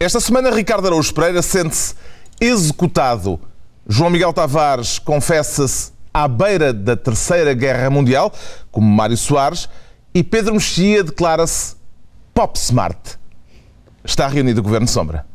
Esta semana, Ricardo Araújo Pereira sente-se executado. João Miguel Tavares confessa-se à beira da Terceira Guerra Mundial, como Mário Soares, e Pedro Mexia declara-se pop smart. Está reunido o Governo Sombra.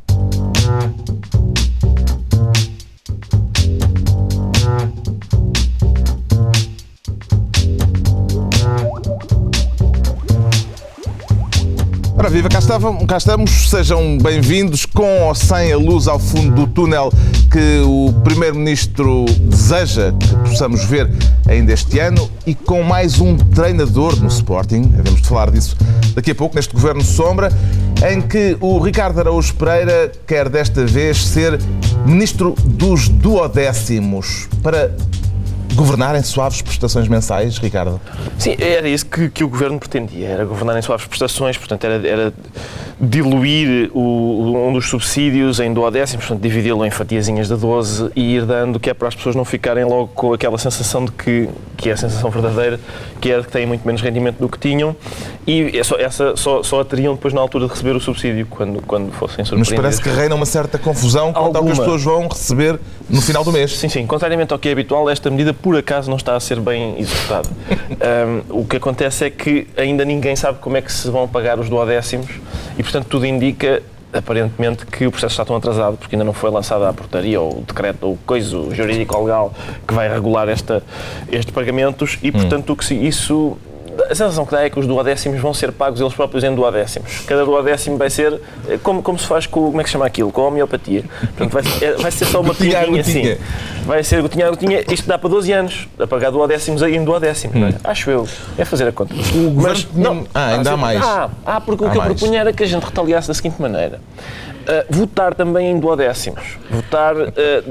Ora viva, cá, estavam, cá estamos, sejam bem-vindos. Com ou sem a luz ao fundo do túnel que o Primeiro-Ministro deseja que possamos ver ainda este ano e com mais um treinador no Sporting, de falar disso daqui a pouco, neste Governo Sombra, em que o Ricardo Araújo Pereira quer desta vez ser Ministro dos Duodécimos. Para governar em suaves prestações mensais, Ricardo? Sim, era isso que, que o governo pretendia, era governar em suaves prestações, portanto, era, era diluir o, um dos subsídios em duodécimos, portanto, dividi-lo em fatiazinhas de 12 e ir dando, que é para as pessoas não ficarem logo com aquela sensação de que, que é a sensação verdadeira, que é de que têm muito menos rendimento do que tinham e essa, essa só, só a teriam depois na altura de receber o subsídio, quando, quando fossem surpreendidos. Mas parece que reina uma certa confusão quanto ao que as pessoas vão receber no final do mês. Sim, sim. Contrariamente ao que é habitual, esta medida por acaso não está a ser bem executada. um, o que acontece é que ainda ninguém sabe como é que se vão pagar os duodécimos e, portanto, tudo indica aparentemente que o processo está tão atrasado porque ainda não foi lançada a portaria ou o decreto ou coisa jurídico ou legal que vai regular esta, estes pagamentos e, portanto, hum. o que isso a sensação que dá é que os duodécimos vão ser pagos eles próprios em duodécimos. Cada duodécimo vai ser eh, como, como se faz com, como é que se chama aquilo? Com a homeopatia. Portanto, vai, ser, vai ser só uma pinguinha assim. Vai ser gotinha a gotinha. Isto dá para 12 anos. A pagar duodécimos aí em duodécimos. Hum. É? Acho eu. É fazer a conta. Mas, não, ah, ainda há mais. Ah, ah porque há o que mais. eu propunha era que a gente retaliasse da seguinte maneira. Uh, votar também em duodécimos. Votar, uh,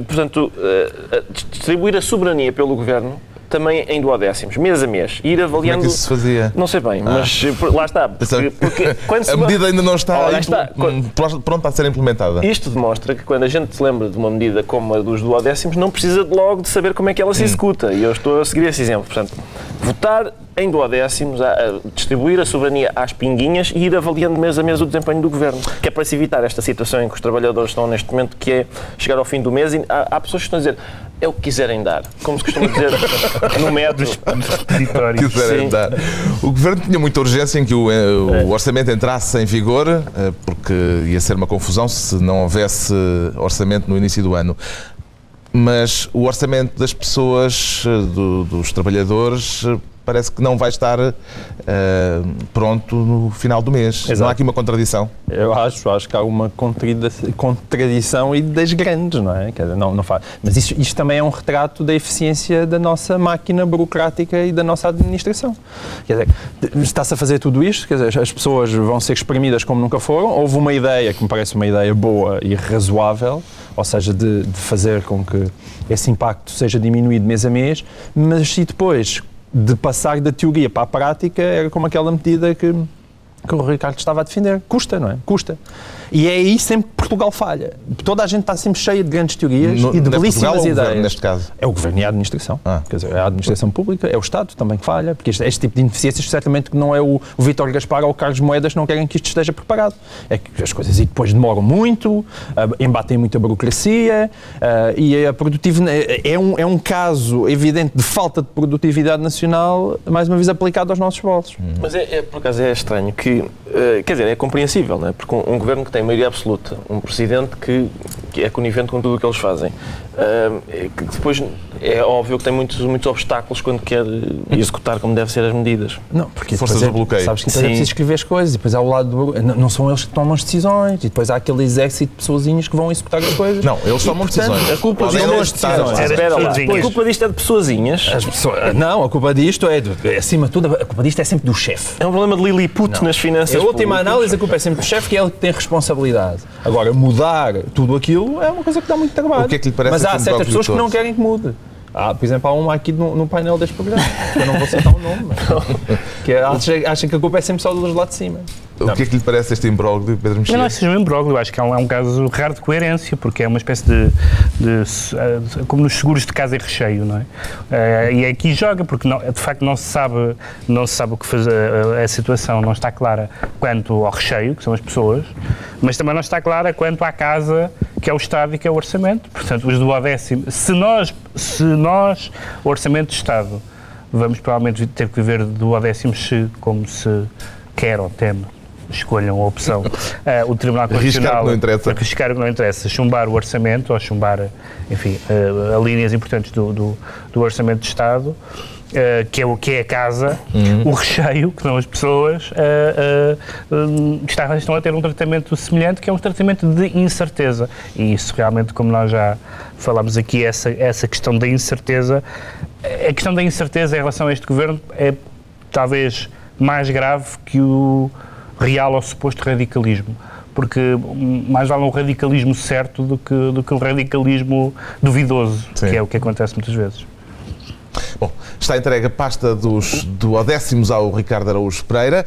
portanto, uh, distribuir a soberania pelo governo também em duodécimos, mês a mês, ir avaliando. Como é que isso se fazia? Não sei bem, ah. mas lá está. Porque, porque quando a medida ainda não está, oh, está pronta a ser implementada. Isto demonstra que quando a gente se lembra de uma medida como a dos duodécimos, não precisa logo de saber como é que ela se hum. executa. E eu estou a seguir esse exemplo. Portanto, votar em duodécimos, a, a distribuir a soberania às pinguinhas e ir avaliando mês a mês o desempenho do governo. Que é para se evitar esta situação em que os trabalhadores estão neste momento, que é chegar ao fim do mês e há, há pessoas que estão a dizer é o que quiserem dar, como se costuma dizer no método Quiserem dar. O governo tinha muita urgência em que o, eh, o é. orçamento entrasse em vigor, eh, porque ia ser uma confusão se não houvesse orçamento no início do ano mas o orçamento das pessoas, eh, do, dos trabalhadores, parece que não vai estar uh, pronto no final do mês. Exato. Não há aqui uma contradição? Eu acho, acho que há uma contradição e das grandes, não é? Dizer, não, não faz. Mas isso, isto também é um retrato da eficiência da nossa máquina burocrática e da nossa administração. Quer dizer, está-se a fazer tudo isto, quer dizer, as pessoas vão ser exprimidas como nunca foram. Houve uma ideia que me parece uma ideia boa e razoável, ou seja, de, de fazer com que esse impacto seja diminuído mês a mês, mas se depois de passar da teoria para a prática era como aquela medida que, que o Ricardo estava a defender. Custa, não é? Custa. E é aí sempre que Portugal falha. Toda a gente está sempre cheia de grandes teorias no, e de belíssimas ideias. Governo, neste caso? É o governo e a administração. Ah. Quer dizer, é a administração pública, é o Estado também que falha, porque este, este tipo de ineficiências certamente que não é o, o Vítor Gaspar ou o Carlos Moedas não querem que isto esteja preparado. É que as coisas e depois demoram muito, uh, embatem muita burocracia uh, e a produtividade é, é um, é um caso evidente de falta de produtividade nacional, mais uma vez aplicado aos nossos bolsos. Mas é, é por acaso é estranho que, uh, quer dizer, é compreensível, não é? Porque um, governo que tem maioria absoluta, um presidente que, que é conivente com tudo o que eles fazem, que depois é óbvio que tem muitos, muitos obstáculos quando quer executar como deve ser as medidas. Não, porque forças do é, bloqueio. Sabes que depois é preciso escrever as coisas, e depois há o lado do, não, não são eles que tomam as decisões, e depois há aquele exército de pessoazinhas que vão executar as coisas. Não, eles tomam decisões. A culpa disto não as decisões. Espera lá. A culpa disto é de pessoazinhas. Pessoas, não, a culpa disto é, de, é, acima de tudo, a culpa disto é sempre do chefe. É um problema de Lilliput não. nas finanças. A última análise, a culpa é sempre do chefe, que é ele que tem responsabilidade. Agora, mudar tudo aquilo é uma coisa que dá muito trabalho. O que é que lhe parece Mas há certas pessoas que não querem que mude. Ah, por exemplo, há uma aqui no, no painel deste programa, que eu não vou citar o nome, mas, que é, acha, acha, que a culpa é sempre só dos lá de cima. O que é que lhe parece este imbróglio, Pedro Mexia? Não, não é seja um imbróglio, acho que é um, é um caso raro de coerência, porque é uma espécie de, de, de como nos seguros de casa e recheio, não é? Uh, e aqui joga, porque não, de facto não se sabe, não se sabe o que fazer, a, a, situação não está clara quanto ao recheio, que são as pessoas, mas também não está clara quanto à casa, que é o Estado e que é o orçamento. Portanto, os duodécimos, se nós, se nós, o orçamento de Estado, vamos provavelmente ter que viver duodécimos se, como se quer ou teme escolham a opção. Uh, o Tribunal Constitucional. Arriscar que não interessa. Arriscar que não interessa. Chumbar o orçamento ou chumbar, enfim, uh, linhas importantes do, do, do Orçamento de Estado. Uh, que, é o, que é a casa, uhum. o recheio, que são as pessoas, uh, uh, está, estão a ter um tratamento semelhante, que é um tratamento de incerteza. E isso realmente, como nós já falámos aqui, essa, essa questão da incerteza, a questão da incerteza em relação a este governo é talvez mais grave que o real ou suposto radicalismo. Porque mais vale um radicalismo certo do que, do que um radicalismo duvidoso, Sim. que é o que acontece muitas vezes. Bom, está entregue a pasta dos duodécimos ao Ricardo Araújo Pereira.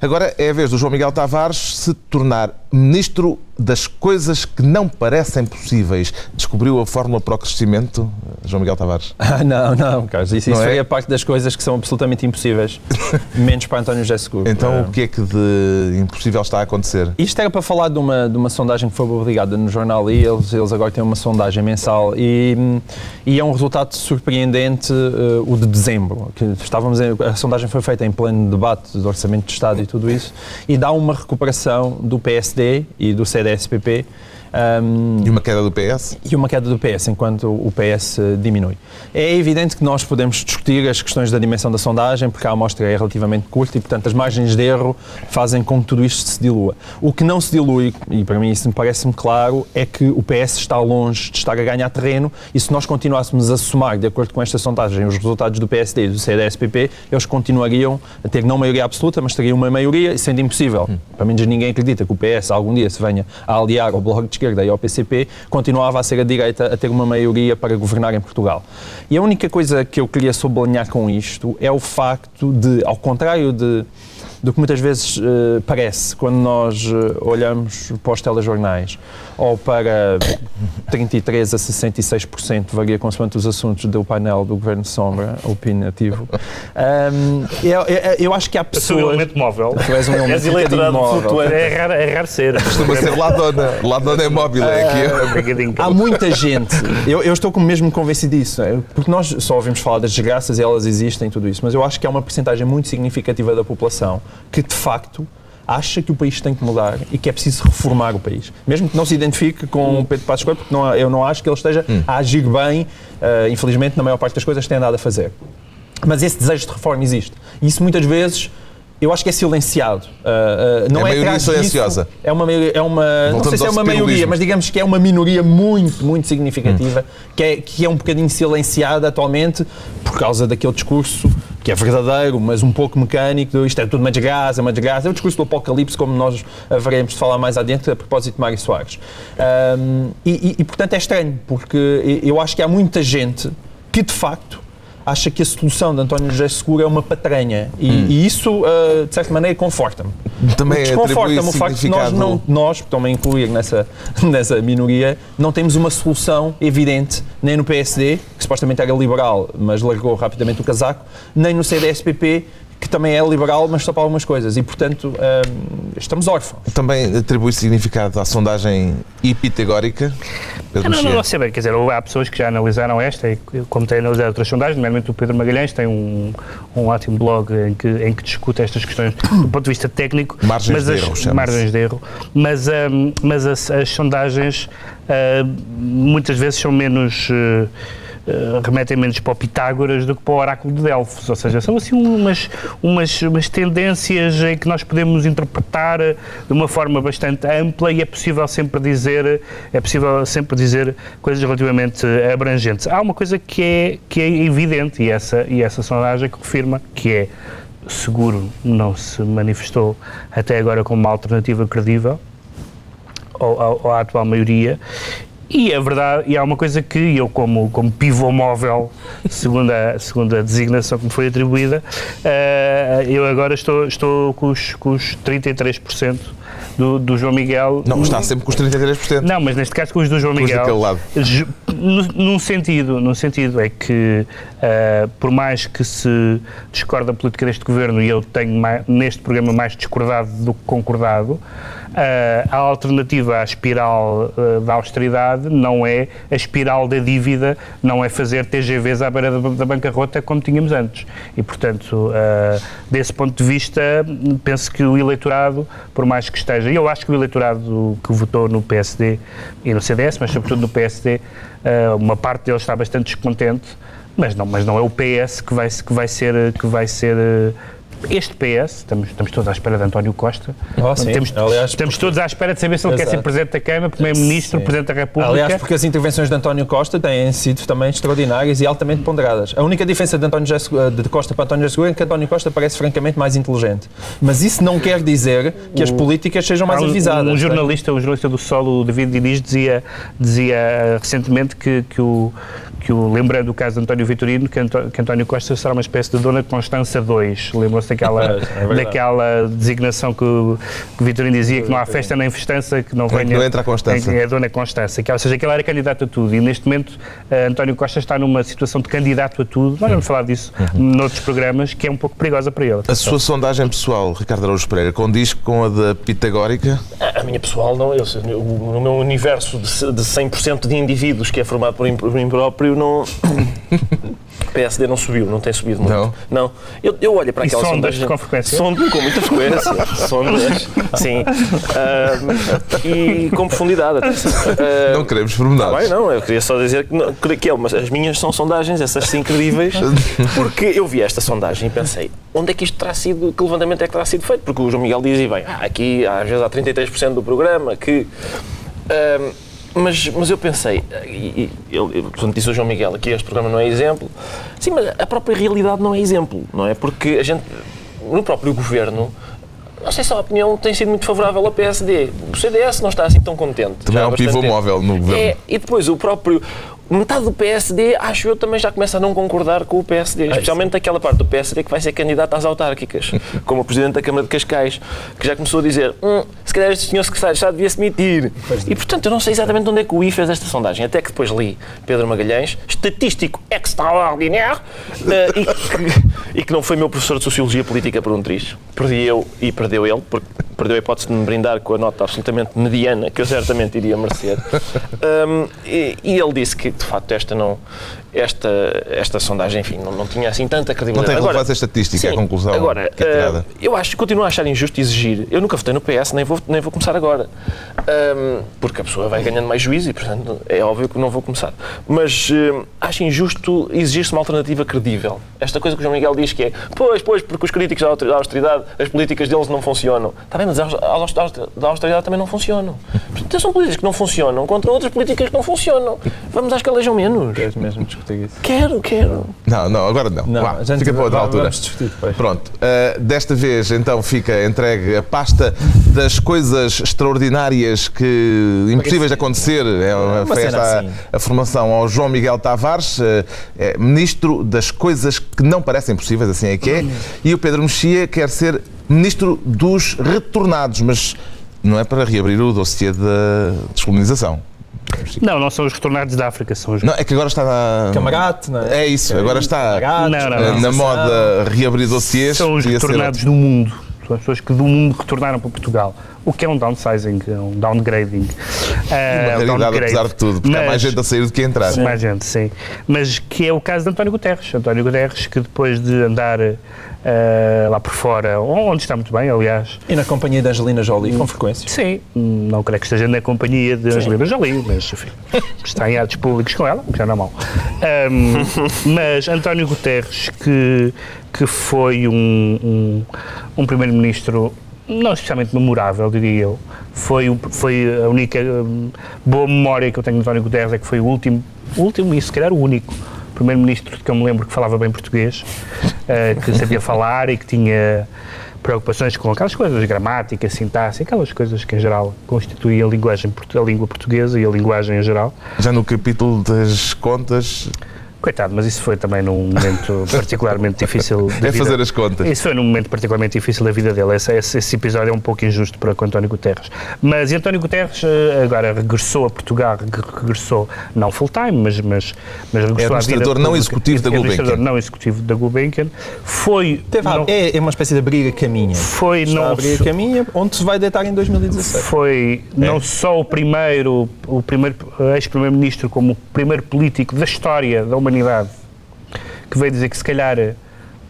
Agora é a vez do João Miguel Tavares se tornar ministro das coisas que não parecem possíveis. Descobriu a fórmula para o crescimento, João Miguel Tavares? Ah, não, não, Carlos. Isso, isso é? a parte das coisas que são absolutamente impossíveis. menos para António José Seguro. Então, é. o que é que de impossível está a acontecer? Isto era para falar de uma, de uma sondagem que foi obrigada no jornal e eles, eles agora têm uma sondagem mensal e, e é um resultado surpreendente uh, o de dezembro. Que estávamos em, a sondagem foi feita em pleno debate do Orçamento de Estado e tudo isso e dá uma recuperação do PSD e do CDSPP um, e uma queda do PS? E uma queda do PS, enquanto o PS diminui. É evidente que nós podemos discutir as questões da dimensão da sondagem, porque a amostra é relativamente curta e, portanto, as margens de erro fazem com que tudo isto se dilua. O que não se dilui, e para mim isso me parece-me claro, é que o PS está longe de estar a ganhar terreno e se nós continuássemos a somar, de acordo com esta sondagem, os resultados do PSD e do CDSPP, eles continuariam a ter não maioria absoluta, mas teriam uma maioria, sendo impossível. Hum. Para mim, ninguém acredita que o PS algum dia se venha a aliar ao Bloco de Esquerda esquerda e ao PCP, continuava a ser a direita a ter uma maioria para governar em Portugal. E a única coisa que eu queria sublinhar com isto é o facto de, ao contrário de do que muitas vezes uh, parece quando nós uh, olhamos para os telejornais ou para 33% a 66%, varia consoante os assuntos do painel do Governo Sombra, opinativo. Um, eu, eu, eu, acho que há pessoas... Sou um elemento móvel. Tu és um elemento um móvel. É raro, é raro ser. Costuma ser Ladona. Ladona é móvel, é aqui. há muita gente, eu, eu estou mesmo convencido disso, é, porque nós só ouvimos falar das desgraças e elas existem tudo isso, mas eu acho que há uma porcentagem muito significativa da população que, de facto, acha que o país tem que mudar e que é preciso reformar o país. Mesmo que não se identifique com o Pedro Passos Coelho, porque não, eu não acho que ele esteja hum. a agir bem, uh, infelizmente, na maior parte das coisas tem andado a fazer. Mas esse desejo de reforma existe. E isso muitas vezes eu acho que é silenciado. Uh, uh, não é, é maioria silenciosa. Disso, é uma, é uma não sei se é uma maioria, mas digamos que é uma minoria muito, muito significativa, hum. que, é, que é um bocadinho silenciada atualmente por causa daquele discurso que é verdadeiro, mas um pouco mecânico, isto é tudo uma desgraça, uma desgraça. É o discurso do apocalipse, como nós haveremos de falar mais adiante, a propósito de Mário Soares. Um, e, e, e, portanto, é estranho, porque eu acho que há muita gente que, de facto, acha que a solução de António José Seguro é uma patranha. E, hum. e isso, uh, de certa maneira, conforta-me. Também Desconforta-me o facto de nós, não, nós, também incluir nessa, nessa minoria, não temos uma solução evidente, nem no PSD, que supostamente era liberal, mas largou rapidamente o casaco, nem no CDSPP, que também é liberal, mas só para algumas coisas. E, portanto, um, estamos órfãos. Também atribui significado à sondagem epitagórica? Pedro não, não, não, sei bem. Quer dizer, há pessoas que já analisaram esta, e como têm analisado outras sondagens, nomeadamente o Pedro Magalhães tem um, um ótimo blog em que, em que discute estas questões do ponto de vista técnico. Margens mas de erro, as, Margens de erro. Mas, um, mas as, as sondagens uh, muitas vezes são menos... Uh, uh, remetem menos para o Pitágoras do que para o oráculo de Delfos, ou seja, são assim umas, umas, umas tendências em que nós podemos interpretar de uma forma bastante ampla e é possível sempre dizer, é possível sempre dizer coisas relativamente abrangentes. Há uma coisa que é, que é evidente e essa, e essa sondagem confirma, que é seguro não se manifestou até agora como uma alternativa credível, ou, à atual maioria E é verdade, e há uma coisa que eu, como, como pivô móvel, segundo a, segundo a designação que me foi atribuída, uh, eu agora estou, estou com, os, com os 33% do, do João Miguel. Não, está sempre com os 33%. Não, mas neste caso com os do João Com Miguel. daquele lado. Num sentido, num sentido é que, uh, por mais que se discorda a política deste governo, e eu tenho mai- neste programa mais discordado do que concordado, a alternativa à espiral uh, da austeridade não é a espiral da dívida, não é fazer TGVs à beira da, da bancarrota como tínhamos antes. E, portanto, uh, desse ponto de vista, penso que o eleitorado, por mais que esteja, eu acho que o eleitorado que votou no PSD e no CDS, mas sobretudo no PSD, uma parte deles está bastante descontente, mas não, mas não é o PS que vai, que vai ser, que vai ser este PS, estamos, estamos todos à espera de António Costa, sim. temos, Aliás, estamos todos à espera de saber se ele quer ser Exato. Presidente da Câmara, Primeiro-Ministro. Presidente da República. Aliás, porque as intervenções de António Costa têm sido também extraordinárias e altamente ponderadas. A única diferença de, António de Costa para António José Seguro é que António Costa parece francamente mais inteligente. Mas isso não quer dizer que as políticas sejam mais um, avisadas. Um não é? jornalista, um jornalista do Sol, o David Diniz, dizia, dizia eh, recentemente que, que, o, que o, lembrando o caso de António Vitorino, que, Anto- que António Costa será uma espécie de Dona Constança II. Lembram-se daquela, É verdade. daquela designação que o, que Vitorino dizia que não há festa nem festança que não que venha. não entra a Constança. É a Dona Constança. Que, ou seja, que ele era candidato a tudo. E neste momento eh, António Costa está numa situação de candidato a tudo. Nós vamos falar disso noutros programas, que é um pouco perigosa para ele. A sua sondagem pessoal, Ricardo Araújo Pereira, condiz com a da Pitagórica? A minha pessoal, não. Eu, no meu universo de, de 100% de indivíduos que é formado por mim próprio, não. PSD não subiu, não tem subido muito. Não? Não. Eu, eu olho para E aquela sondas sondagem. com frequência? Sondo com muita frequência. sondas, sim. Ah, e com profundidade. Ah, Não queremos Tá pormenores. bem, não, eu queria só dizer que, não, que que é, mas as minhas são sondagens, essas sim incríveis, porque eu vi esta sondagem e pensei, onde é que isto terá sido, que levantamento é que terá sido feito? Porque o João Miguel diz, e bem, ah, aqui às vezes há 33% do programa que... ahm, mas, mas eu pensei, e, e ele, portanto, disse o João Miguel, aqui este programa não é exemplo. Sim, mas a própria realidade não é exemplo, não é? Porque a gente, no próprio governo, não sei se a opinião tem sido muito favorável ao PSD. O CDS não está assim tão contente. Também há um pivô tempo. móvel no governo. É, e depois o próprio. Metade do PSD, acho eu, também já começa a não concordar com o PSD. Especialmente aquela parte do PSD que vai ser candidata às autárquicas, como o Presidente da Câmara de Cascais, que já começou a dizer: hum, se calhar este senhor secretário já devia se demitir. E portanto, eu não sei exatamente onde é que o I fez esta sondagem. Até que depois li Pedro Magalhães, estatístico extraordinário, eh, e, que, e que não foi meu professor de Sociologia Política por um triz. Perdi eu e perdeu ele, porque perdeu a hipótese de me brindar com a nota absolutamente mediana que eu certamente iria merecer. Um, e, e ele disse que, de facto, esta não. Esta, esta sondagem, enfim, não, não tinha assim tanta Não credibilidade. tem Agora, relevância estatística, é a Sim. conclusão Agora, que é tirada. eh, eu acho, continuo a achar injusto exigir. Eu nunca votei no PS, nem vou, nem vou começar agora. Ahm, porque a pessoa vai ganhando mais juízo e, portanto, é óbvio que não vou começar. Mas eh, acho injusto exigir-se uma alternativa credível. Esta coisa que o João Miguel diz que é, pois, pois, porque os críticos da auster- da austeridade, as políticas deles não funcionam. Está bem, mas as da austeridade também não funcionam. Portanto, são políticas que não funcionam contra outras políticas que não funcionam. Vamos às que elejam menos. Queres mesmo discutir isso? Quero, quero. Não, não, agora não. Não, Vá, a gente fica para outra altura. vamos discutir depois. Pronto. uh, desta vez, então, fica entregue a pasta das coisas extraordinárias que impossíveis de acontecer. É, Uma foi cena esta a- assim. a, formação ao João Miguel Tavares, uh, é ministro das coisas que não parecem possíveis, assim é que é. E o Pedro Mexia quer ser ministro dos retornados, mas não é para reabrir o dossiê da descolonização. Não, não são os retornados da África, são os Não, é que agora está na. Camarate, não é? É isso, agora está Camarate, Não, não, não. na moda reabrir dossiês. são os retornados do mundo. São as pessoas que do mundo retornaram para Portugal. O que é um downsizing, é um downgrading. Uma É, um realidade, downgrade. apesar de tudo, porque há mais Mas- gente a sair do que a entrar. Mais gente, sim. Mas que é o caso de António Guterres. António Guterres, que depois de andar eh, lá por fora, onde está muito bem, aliás, E na companhia da Angelina Jolie, com frequência. sim, não creio que esteja na companhia de Angelina Jolie, mas enfim, está em atos públicos com ela, o que já não é mau. Ahm, mas António Guterres, que, que foi um, um, um primeiro-ministro não especialmente memorável, diria eu. Foi, o- foi a única hum, boa memória que eu tenho de António Guterres, é que foi o último, o último e se calhar o único primeiro-ministro que eu me lembro que falava bem português, eh, que sabia falar e que tinha preocupações com aquelas coisas, gramática, sintaxe, aquelas coisas que em geral constituem a linguagem, a língua portuguesa e a linguagem em geral. Já no capítulo das contas, Coitado, mas isso foi também num momento particularmente difícil é vida. fazer as contas. Isso foi num momento particularmente difícil da vida dele. Esse, esse- esse episódio é um pouco injusto para com António Guterres. Mas António Guterres eh, agora regressou a Portugal, reg- regressou não full-time, mas, mas, mas regressou à vida administrador não executivo da É administrador Gulbenkian. não executivo da Gulbenkian. Foi... Teve não- é, é uma espécie de briga caminha. Foi Está não a briga caminha, onde se vai deitar em 2016. foi É. não só o primeiro, o primeiro ex-primeiro-ministro, como o primeiro político da história da humanidade que veio dizer que se calhar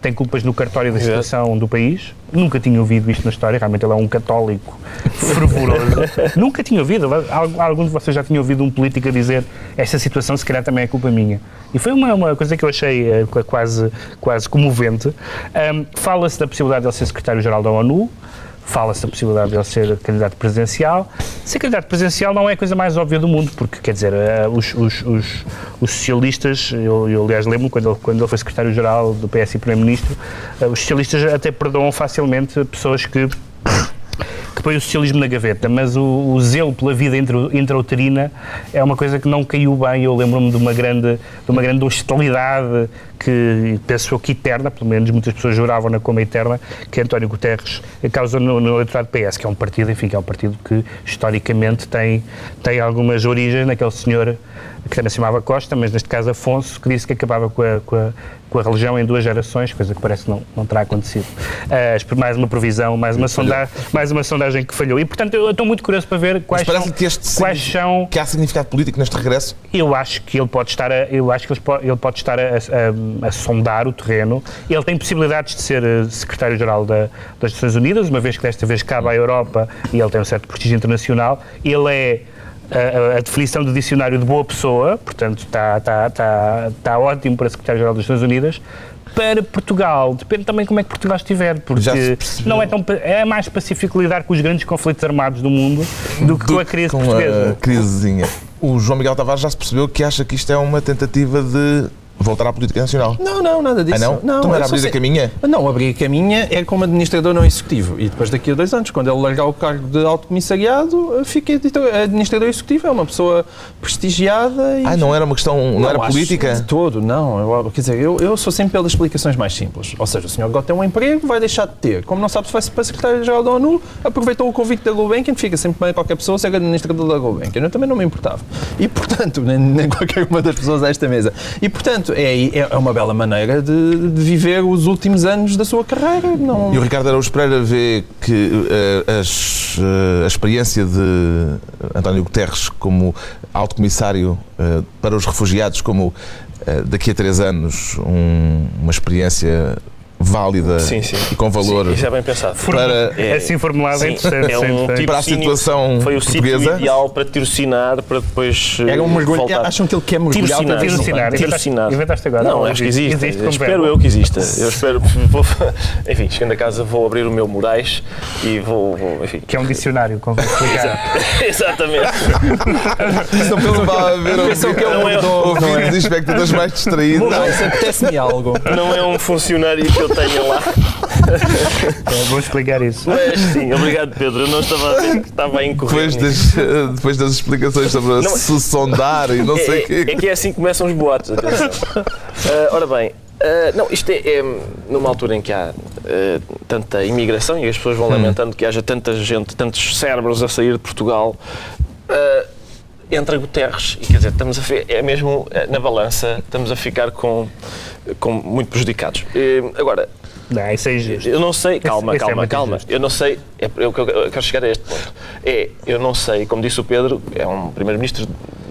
tem culpas no cartório da situação do país. Nunca tinha ouvido isto na história, realmente ele é um católico fervoroso. Nunca tinha ouvido. Al- Algum de vocês já tinha ouvido um político a dizer esta situação se calhar também é culpa minha. E foi uma, uma coisa que eu achei eh, qu- quase, quase comovente. Ahm, Fala-se da possibilidade de ele ser secretário-geral da ONU, fala-se da possibilidade de ele ser candidato presidencial. Ser candidato presidencial não é a coisa mais óbvia do mundo, porque, quer dizer, eh, os, os, os, os socialistas, eu, eu aliás lembro quando quando ele foi secretário-geral do PS e primeiro-ministro, eh, os socialistas até perdoam facilmente pessoas que que põe o socialismo na gaveta, mas o, o zelo pela vida intra- intrauterina é uma coisa que não caiu bem. Eu lembro-me de uma grande, de uma grande hostilidade que penso eu que eterna, pelo menos muitas pessoas juravam-na como eterna, que António Guterres causou no, no eleitorado PS, que é um partido, enfim, que é um partido que historicamente tem, tem algumas origens naquele senhor que também se chamava Costa, mas neste caso Afonso, que disse que acabava com a, com a, com a religião em duas gerações, coisa que parece que não, não terá acontecido. Ah, mais uma provisão, mais uma, sonda, mais uma sondagem que falhou. E, portanto, eu estou muito curioso para ver quais parece são... que este quais são Que há significado político neste regresso? eu acho que ele pode estar a, eu acho que ele pode, ele pode estar a, a- a sondar o terreno. Ele tem possibilidades de ser eh, secretário-geral da- das Nações Unidas, uma vez que desta vez cabe à Europa e ele tem um certo prestígio internacional. Ele é a, a- a definição do dicionário de boa pessoa, portanto está, está, está, está ótimo para secretário-geral das Nações Unidas. Para Portugal, depende também como é que Portugal estiver, porque não é tão é mais pacífico lidar com os grandes conflitos armados do mundo do que com a crise com portuguesa. a crisezinha. O João Miguel Tavares já se percebeu que acha que isto é uma tentativa de voltar à política nacional. Não, não, nada disso. Ah, não? Então era abrir a sei- caminha? Não, abrir a caminha é como administrador não executivo. E depois daqui a dois anos, quando ele largar o cargo de alto comissariado, fica administrador executivo. É uma pessoa prestigiada e... Ah, não era uma questão, não, era acho política? De todo, não. Eu, quer dizer, eu, eu sou sempre pelas explicações mais simples. Ou seja, o senhor agora tem um emprego, vai deixar de ter. Como não sabe se vai ser para secretário-geral da ONU, aproveitou o convite da Gulbenkian, fica sempre bem qualquer pessoa ser administrador da Gulbenkian. Eu também não me importava. E, portanto, nem, nem qualquer uma das pessoas a esta mesa. E, portanto, é, é uma bela maneira de, de viver os últimos anos da sua carreira. Não... E o Ricardo Araújo Pereira vê que eh, as, eh, a experiência de António Guterres como alto comissário eh, para os refugiados, como daqui a três anos um- uma experiência válida Sim, sim. e com valor Sim, isso é bem pensado. para, É- assim formulado é Sim, interessante. é um tipo para a de sítio- situação Foi o portuguesa. sítio ideal para tirocinar, para depois Era um mergulho. voltar. Acham que ele quer mergulhar Tirocinar. Tirocinar. Tirocinar. inventaste agora? Não, Não, acho que existe- existe. espero eu que exista. Eu espero. Vou, enfim, chegando a casa vou abrir o meu Moraes e vou. vou enfim. Que é um dicionário, convém explicar. Exatamente. Pensam que é um Não é- mordomo, não é? ouvidos e espectadores mais distraídos. Não, isso apetece-me algo. Não é um funcionário que eu tenha lá. É, vou explicar isso. Mas sim, obrigado Pedro. Eu não estava a ver que estava a incorrer. Depois das, eh, depois das explicações sobre a Não, se sondar e não sei o é, quê. é, é que é assim que começam os boatos, atenção. Ah, ora bem, ah, não, isto é, é numa altura em que há ah, tanta imigração e as pessoas vão lamentando que haja tanta gente, tantos cérebros a sair de Portugal. ah, entra Guterres e quer dizer, estamos a ver, é mesmo eh, na balança, estamos a ficar com, com muito prejudicados. Eh, agora, Não, isso é injusto. eu não sei, calma, esse é calma, muito calma. injusto. Eu não sei, é, eu, eu, quero chegar a este ponto. É, eu não sei, como disse o Pedro, é um primeiro-ministro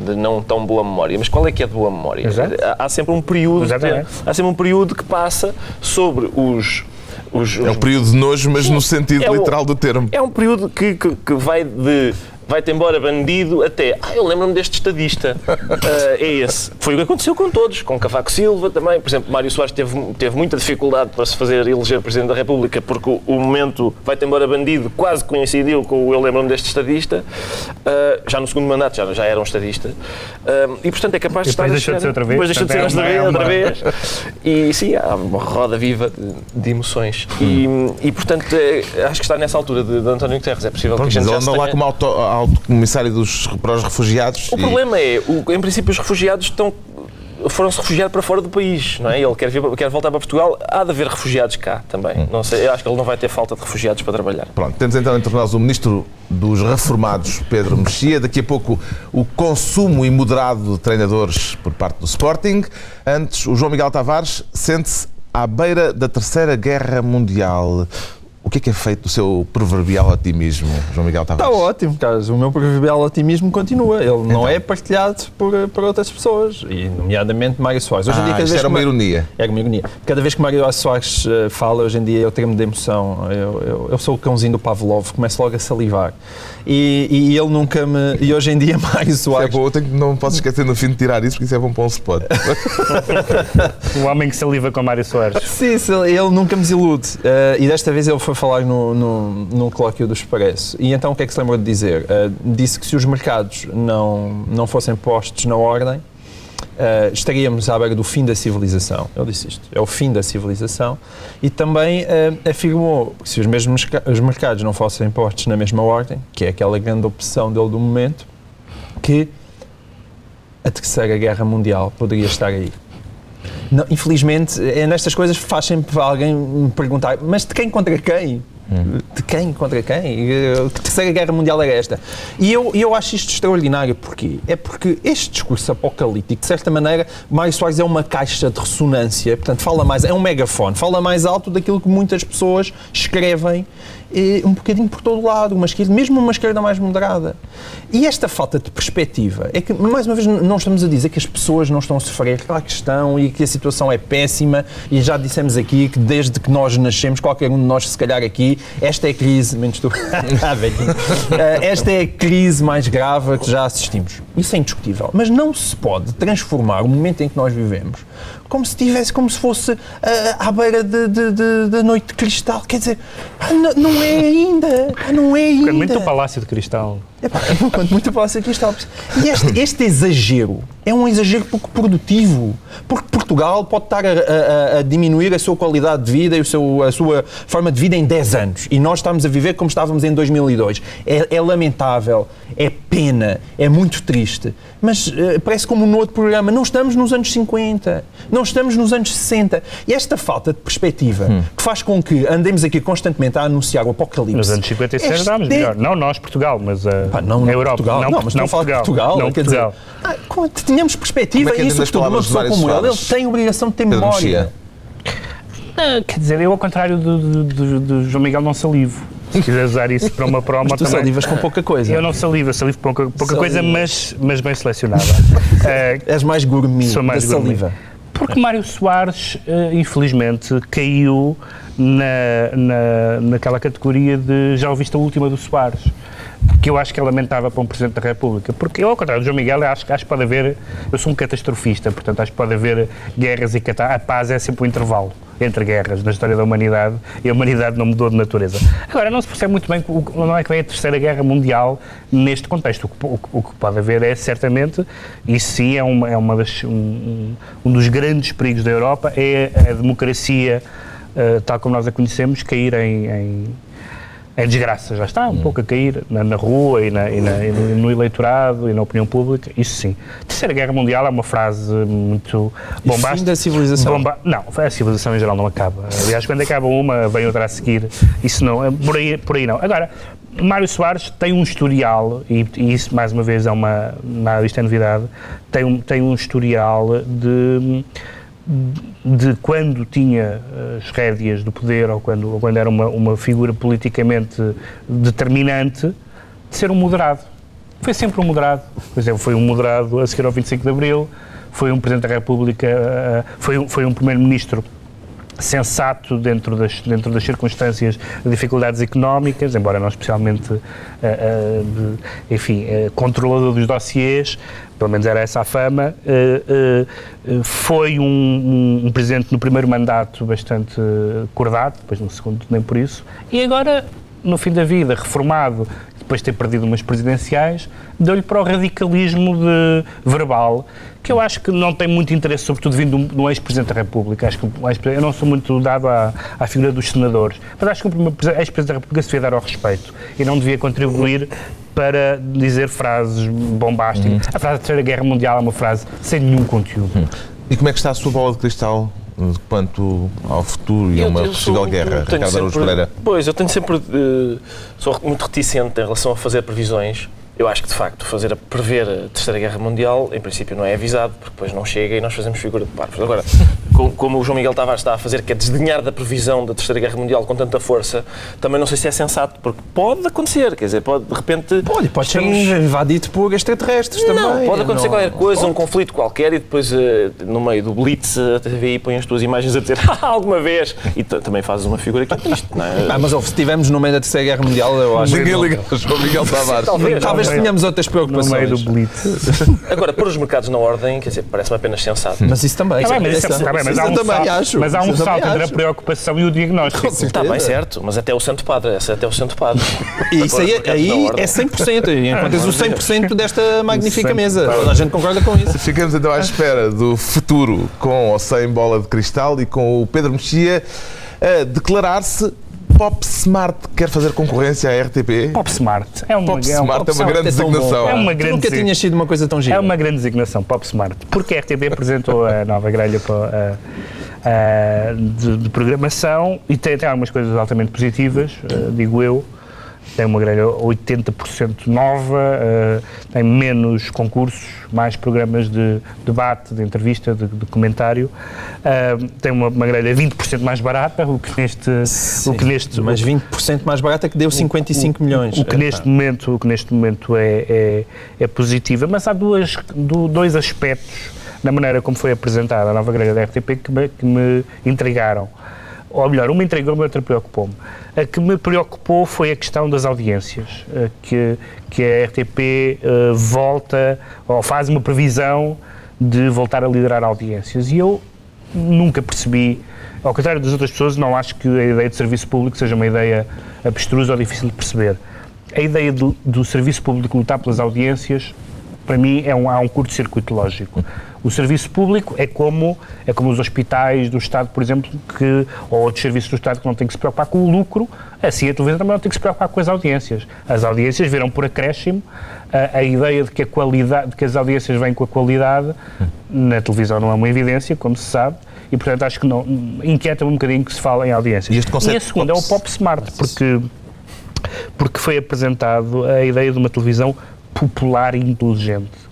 de não tão boa memória, mas qual é que é de boa memória? Exato. Há, há sempre um período, que, Exatamente. há sempre um período que passa sobre os, os, É um os período de nojo, mas no sentido É o- literal do termo. é um período que, que, que vai de vai-te embora bandido, até, ah, eu lembro-me deste estadista. Uh, é esse. Foi o que aconteceu com todos, com Cavaco Silva também. Por exemplo, Mário Soares teve, teve muita dificuldade para se fazer eleger Presidente da República, porque o, o momento vai-te embora bandido quase coincidiu com o eu lembro-me deste estadista. Uh, já no segundo mandato já, já era um estadista. Uh, e, portanto, é capaz de estar... Depois deixou de ser outra vez. Depois deixou de ser outra vez, outra vez. E sim, há uma roda viva de, de emoções. E, e, portanto, é, acho que está nessa altura de, de António Guterres. É possível Pronto, que a gente já se anda lá tenha- como auto, alto comissário dos, para os refugiados. O e- problema é, o- em princípio, os refugiados estão foram-se refugiar para fora do país, não é? Ele quer, vir, quer voltar para Portugal. Há de haver refugiados cá também. Não sei, eu acho que ele não vai ter falta de refugiados para trabalhar. Pronto, temos então entre nós o Ministro dos Reformados, Pedro Mexia. Daqui a pouco o consumo imoderado de treinadores por parte do Sporting. Antes, o João Miguel Tavares sente-se à beira da Terceira Guerra Mundial. O que é que é feito do seu proverbial otimismo, João Miguel Está Tavares? ótimo, Carlos. O meu proverbial otimismo continua. Ele não Então. é partilhado por, por outras pessoas, e nomeadamente Mário Soares. Hoje em Ah, dia, cada vez era uma Ma- ironia. É uma ironia. Cada vez que Mário Soares eh, fala, hoje em dia, eu tremo de emoção. Eu, eu, eu sou o cãozinho do Pavlov, começo logo a salivar. E, e ele nunca me. E hoje em dia, Mário Isso é bom, eu tenho que- não posso esquecer no fim de tirar isso, porque isso é bom para um spot. O homem que saliva com Mário Soares. Sim, ele nunca me desilude. Eh, e desta vez ele foi falar no, no, no colóquio do Expresso. E então o que é que se lembrou de dizer? Eh, disse que se os mercados não, não fossem postos na ordem, eh, estaríamos à beira do fim da civilização. Ele disse isto. É o fim da civilização. E também eh, afirmou que se os mesmos os mercados não fossem postos na mesma ordem, que é aquela grande opção dele do momento, que a Terceira Guerra Mundial poderia estar aí. Não, infelizmente, é nestas coisas faz sempre alguém me perguntar, mas de quem contra quem? De quem contra quem? Que terceira guerra mundial era esta? E eu, eu acho isto extraordinário. Porquê? É porque este discurso apocalíptico, de certa maneira, Mário Soares é uma caixa de ressonância, portanto, fala mais, é um megafone, fala mais alto daquilo que muitas pessoas escrevem um bocadinho por todo lado, uma esquerda, mesmo uma esquerda mais moderada. E esta falta de perspectiva é que, mais uma vez, não estamos a dizer que as pessoas não estão a sofrer, claro que estão e que a situação é péssima e já dissemos aqui que desde que nós nascemos, qualquer um de nós, se calhar aqui, esta é a crise, menos tu, Ah. Eh, esta é a crise mais grave que já assistimos. Isso é indiscutível. Mas não se pode transformar o momento em que nós vivemos como se tivesse, como se fosse ah, à beira de- de- de- da noite de cristal. Quer dizer, ah, n- não é ainda. Não é ainda. Muito o Palácio de Cristal. Epá, quanto muito palácio aqui está. E este, este exagero é um exagero pouco produtivo. Porque Portugal pode estar a, a- a diminuir a sua qualidade de vida e o seu- a sua forma de vida em 10 anos. E nós estamos a viver como estávamos em 2002. É, é lamentável, é pena, é muito triste. Mas eh, parece como no outro programa, não estamos nos anos 50, não estamos nos anos 60. E esta falta de perspectiva que faz com que andemos aqui constantemente a anunciar o apocalipse. Nos anos 50 e 60 Este é- melhor. Não nós, Portugal, mas a, Não, a não Europa. Portugal. Não, mas não, falo de Portugal. Não quer Portugal. dizer, ah, tínhamos perspectiva é e, sobretudo, uma pessoa como ele, ele tem a obrigação de ter Pedro memória. Mexia. Ah, quer dizer, eu ao contrário do, do, do- do João Miguel não salivo. Se quiser usar isso para uma promo Mas tu também. salivas com pouca coisa. Eu não salivo, eu salivo pouca, pouca coisa, mas, mas bem selecionada. Ah, És mais gourmet Sou mais da gourmet. saliva. Porque Mário Soares, eh, infelizmente, caiu na, na, naquela categoria de já ouviste a última do Soares. Que eu acho que é lamentável para um Presidente da República. Porque eu, ao contrário do João Miguel, acho, acho que pode haver. Eu sou um catastrofista, portanto, acho que pode haver guerras e catástrofes. A paz é sempre um intervalo entre guerras na história da humanidade e a humanidade não mudou de natureza. Agora, não se percebe muito bem, não é que vem a Terceira Guerra Mundial neste contexto. O que, o o que pode haver é, certamente, e sim é, uma, é uma das, um, um- dos grandes perigos da Europa, é a democracia, eh, tal como nós a conhecemos, cair em, em, em desgraça. Já está um pouco a cair na, na rua e, na- e na- e no, eleitorado e na opinião pública, isso sim. Terceira Guerra Mundial é uma frase muito bombástica. fim da civilização. Bomba- Não, a civilização em geral não acaba. Aliás, quando acaba uma, vem outra a seguir. Isso não, é- por aí, por aí não. Agora, Mário Soares tem um historial, e, e isso mais uma vez é uma, nada disto é novidade, tem um, tem um historial de, de quando tinha eh, as rédeas do poder ou quando, ou quando era uma, uma figura politicamente determinante, de ser um moderado. Foi sempre um moderado. Por exemplo, foi um moderado a seguir ao 25 de Abril, foi um Presidente da República, eh, foi um, foi um Primeiro-Ministro sensato dentro das, dentro das circunstâncias de dificuldades económicas, embora não especialmente, uh, uh, enfim, uh, controlador dos dossiers, pelo menos era essa a fama. foi um, um, um, presidente no primeiro mandato bastante acordado, depois no segundo nem por isso, e agora, no fim da vida, reformado, depois de ter perdido umas presidenciais, deu-lhe para o radicalismo de, verbal, que eu acho que não tem muito interesse, sobretudo vindo de um ex-presidente da República. Acho que eu não sou muito dado à, à figura dos senadores, mas acho que o ex-presidente da República se devia dar ao respeito e não devia contribuir para dizer frases bombásticas. Uhum. A frase da Terceira Guerra Mundial é uma frase sem nenhum conteúdo. Uhum. E como é que está a sua bola de cristal quanto ao futuro e a uma possível sou, guerra, Ricardo Araújo Pereira? Pois, eu tenho sempre. Uh, sou muito reticente em relação a fazer previsões eu acho que, de facto, fazer a prever a Terceira Guerra Mundial, em princípio, não é avisado, porque depois não chega e nós fazemos figura de parvos. Agora, como o João Miguel Tavares está a fazer, que é desdenhar da previsão da Terceira Guerra Mundial com tanta força, também não sei se é sensato, porque pode acontecer, quer dizer, pode de repente. Pode, pode ser invadido por extraterrestres também. Não, pode acontecer não, qualquer coisa, pode. um conflito qualquer, e depois, eh, no meio do Blitz, a TVI põe as tuas imagens a dizer ah, alguma vez, e também fazes uma figura que é triste, não é? Ah, mas se estivermos no meio da Terceira Guerra Mundial, eu acho Ninguém liga ao João Miguel Tavares. Talvez, talvez tenhamos outras preocupações no meio do blitz. Agora, pôr os mercados na ordem, quer dizer, parece-me apenas sensato. Mas isso também. Tá bem, mas, isso, tá bem, mas há um também salto, acho. Mas há um salto entre a preocupação e o diagnóstico. Está bem, certo, mas até o Santo Padre, essa é até o Santo Padre. E isso aí, aí é 100%, encontras o 100% desta magnífica mesa. Toda a gente concorda com isso. Ficamos então à espera do futuro com ou sem bola de cristal e com o Pedro Mexia a declarar-se Pop Smart quer fazer concorrência à RTP? Pop Smart é uma, Pop é um, Smart é uma grande é designação. É uma grande nunca tinha sido uma coisa tão gira. É uma grande designação, Pop Smart. Porque a RTP apresentou a nova grelha para, de, de, programação e tem, tem algumas coisas altamente positivas, uh, digo eu tem uma grelha 80% nova, uh, tem menos concursos, mais programas de debate, de entrevista, de, de comentário, uh, tem uma, uma grelha 20% mais barata, o que neste... Sim, o que neste mas 20% mais barata que deu 55 o, milhões. O, o que, neste momento, o que neste momento é, é, é positiva, mas há duas, do, dois aspectos na maneira como foi apresentada a nova grelha da RTP que me, que me intrigaram ou melhor, uma entregou-me outra preocupou-me. A que me preocupou foi a questão das audiências, que, que a RTP eh, volta ou faz uma previsão de voltar a liderar audiências. E eu nunca percebi, ao contrário das outras pessoas, não acho que a ideia de serviço público seja uma ideia abstrusa ou difícil de perceber. A ideia de, do serviço público lutar pelas audiências, para mim, é um, há um curto-circuito lógico. O serviço público é como, é como os hospitais do Estado, por exemplo, que, ou outros serviços do Estado que não têm que se preocupar com o lucro, assim a televisão também não tem que se preocupar com as audiências. As audiências viram por acréscimo a, a ideia de que, a qualidade, de que as audiências vêm com a qualidade na televisão não é uma evidência, como se sabe, e portanto acho que não inquieta-me um bocadinho que se fala em audiências. E, e a segunda é o pop smart, porque, porque foi apresentado a ideia de uma televisão popular e inteligente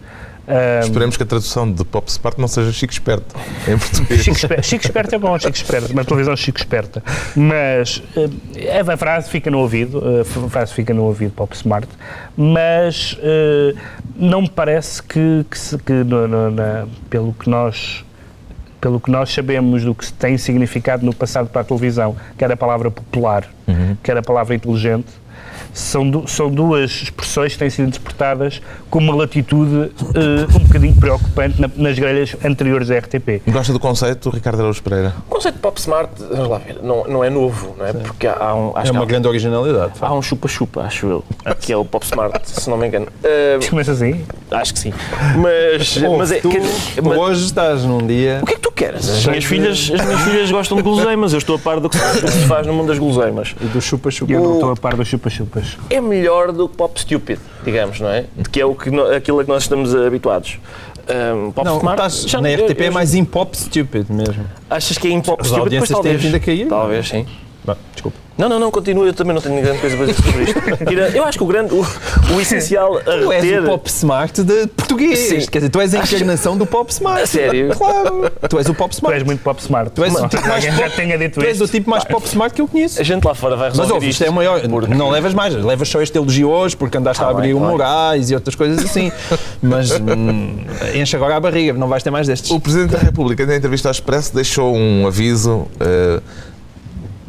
um, Esperemos que a tradução de Pop Smart não seja Chico Esperto em português. Chico, Esperto, Chico Esperto é bom, Chico Esperto, uma televisão Chico Esperta. Mas uh, a frase fica no ouvido, uh, a frase fica no ouvido Pop Smart, mas uh, não me parece que, que, que no, no, na, pelo que nós pelo que nós sabemos do que tem significado no passado para a televisão, quer a palavra popular, uhum. quer a palavra inteligente, são, du são duas expressões que têm sido interpretadas com uma latitude uh, um bocadinho preocupante na, nas grelhas anteriores à RTP. Gosta do conceito, Ricardo Araújo Pereira? O conceito de Pop Smart, vamos lá ver, não, não é novo, não é? Sim. Porque há um... é uma grande originalidade. Há um chupa-chupa, acho eu, que é o Pop Smart, se não me engano. Uh, Começa assim? Acho que sim. Mas, mas é... Tu, mas, hoje estás num dia... O que é que tu queres? As minhas, filhas, as minhas filhas gostam de guloseimas, eu estou a par do que se faz no mundo das guloseimas. E do chupa-chupa. Eu não estou a par do chupa-chupas. É melhor do que Pop Stupid, digamos, não é? Que é o que, aquilo a que nós estamos habituados. Um, pop não, Smart, estás, já, na RTP eu, eu, é mais in Pop Stupid mesmo. Achas que é in Pop Stupid? As audiências têm vindo a cair? Talvez, sim. Bom, desculpa. Não, não, não, continua, eu também não tenho grande coisa para dizer sobre isto. Eu acho que o grande, o, o essencial a Tu és reter... o pop smart de português. Sim. Quer dizer, tu és a encarnação do pop smart. A sério? Claro. Tu és o pop Tu smart. és muito pop smart. Tu és o tipo mais alguém já pop- tenha dito Tu és o tipo mais pop smart que eu conheço. A gente lá fora vai Mas resolver ouve, isto é o maior. Não levas mais, levas só este elogio hoje porque andaste Tá a abrir bem, o claro. Moraes e outras coisas assim. Mas hum, enche agora a barriga, não vais ter mais destes. O Presidente da República, na entrevista ao Expresso, deixou um aviso eh,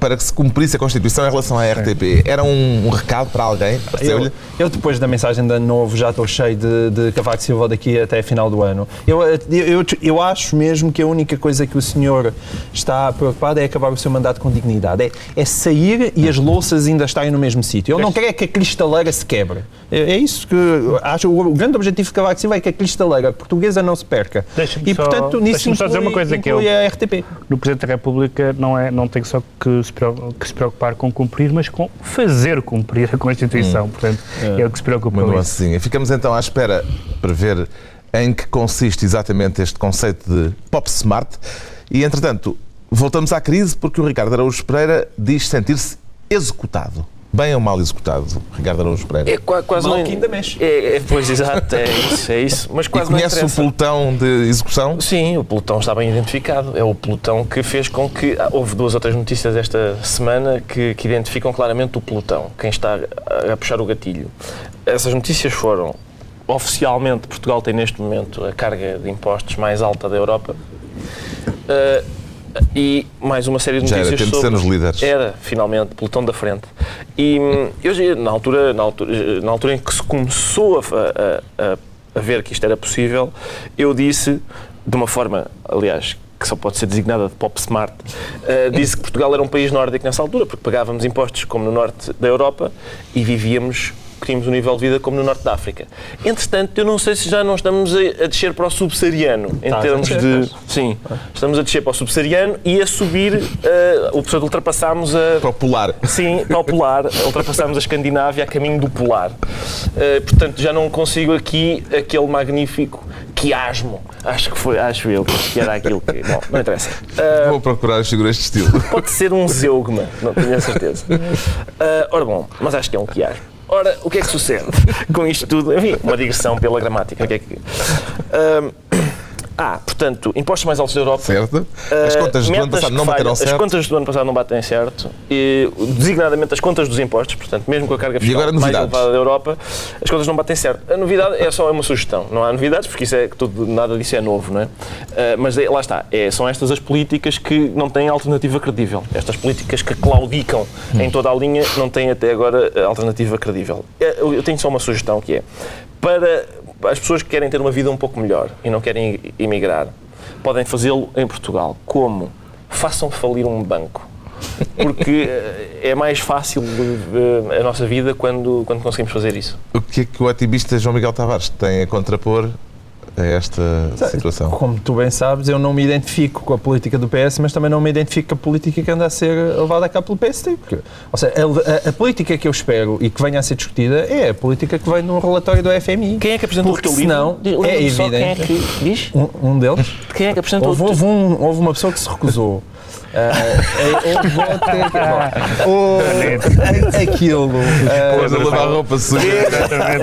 para que se cumprisse a Constituição em relação à RTP. Era um, um recado para alguém? Eu, eu, depois da mensagem da Novo, já estou cheio de, de Cavaco Silva daqui até a final do ano. Eu, eu, eu, eu acho mesmo que a única coisa que o senhor está preocupado é acabar o seu mandato com dignidade. É, é sair e as louças ainda estarem no mesmo sítio. Eu não quero é que a cristaleira se quebre. É, é isso que eu acho. O, o grande objetivo de Cavaco Silva é que a cristaleira portuguesa não se perca. E, só- portanto, nisso deixa-me só dizer inclui, uma coisa que inclui eu- a RTP. No Presidente da República não, é, não tem só que se, que se preocupar com cumprir, mas com fazer cumprir a Constituição. Portanto, é, o que se preocupa Uma com isso. nuancezinha. Ficamos então à espera para ver em que consiste exatamente este conceito de pop smart. E, entretanto, voltamos à crise porque o Ricardo Araújo Pereira diz sentir-se executado. Bem ou mal executado, Ricardo Araújo Pereira? É qua- quase Mal não- que ainda mexe. É, é, pois, exato, é isso, é isso. Mas E quase não conhece o pelotão de execução? Sim, o pelotão está bem identificado. É o pelotão que fez com que. ah, Houve duas ou três notícias esta semana que, que identificam claramente o pelotão, quem está a, a puxar o gatilho. Essas notícias foram. Oficialmente, Portugal tem neste momento a carga de impostos mais alta da Europa. Ah, e mais uma série de Já era, notícias temos de sobre... ser nos líderes. Era, finalmente, pelotão da frente. E eu, já- na altura, na, altura, na altura em que se começou a, a- a- ver que isto era possível, eu disse, de uma forma, aliás, que só pode ser designada de pop smart, eh, disse que Portugal era um país nórdico nessa altura, porque pagávamos impostos como no norte da Europa e vivíamos tínhamos um nível de vida como no norte da África. Entretanto, eu não sei se já não estamos a, a descer para o subsaariano, em Estás a termos descer, de... Sim, estamos a descer para o subsaariano e a subir, eh, o portanto, ultrapassámos a... Para o polar. Sim, para o polar, ultrapassámos a Escandinávia a caminho do polar. Eh, portanto, já não consigo aqui aquele magnífico quiasmo. Acho que foi, acho eu, que era aquilo que. Bom, não interessa. Eh, Vou procurar as figuras de estilo. pode ser um zeugma, não tenho a certeza. Eh, ora bom, mas acho que é um quiasmo. Ora, o que é que sucede com isto tudo? Enfim, uma digressão pela gramática. O que é que... Ah, portanto, impostos mais altos da Europa. Certo? As Uh, contas do ano passado não bateram certo. As contas do ano passado não batem certo. E, designadamente as contas dos impostos, portanto, mesmo com a carga fiscal mais elevada da Europa, as contas não batem certo. A novidade é só uma sugestão. Não há novidades, porque isso é, tudo, nada disso é novo, não é? Uh, mas é- lá está. É, são estas as políticas que não têm alternativa credível. Estas políticas que claudicam em toda a linha não têm até agora uh, alternativa credível. É, Eu eu tenho só uma sugestão que é para as pessoas que querem ter uma vida um pouco melhor e não querem emigrar, podem fazê-lo em Portugal. Como? Façam falir um banco. Porque eh, é mais fácil eh, a nossa vida quando, quando conseguimos fazer isso. O que é que o ativista João Miguel Tavares tem a contrapor a esta situação? Como tu bem sabes, eu não me identifico com a política do PS, mas também não me identifico com a política que anda a ser levada a cabo pelo PSD. Porque, ou seja, a, a- a política que eu espero e que venha a ser discutida é a política que vem no relatório do FMI. Quem é que apresentou Porque o teu livro? senão é só evidente. Quem é que diz? Um, um deles. Quem é que apresentou Houve, o teu houve, um- houve uma pessoa que se recusou. Ah, eh, outra- bom, o- aquilo. ah, Pôs a lavar roupa suja.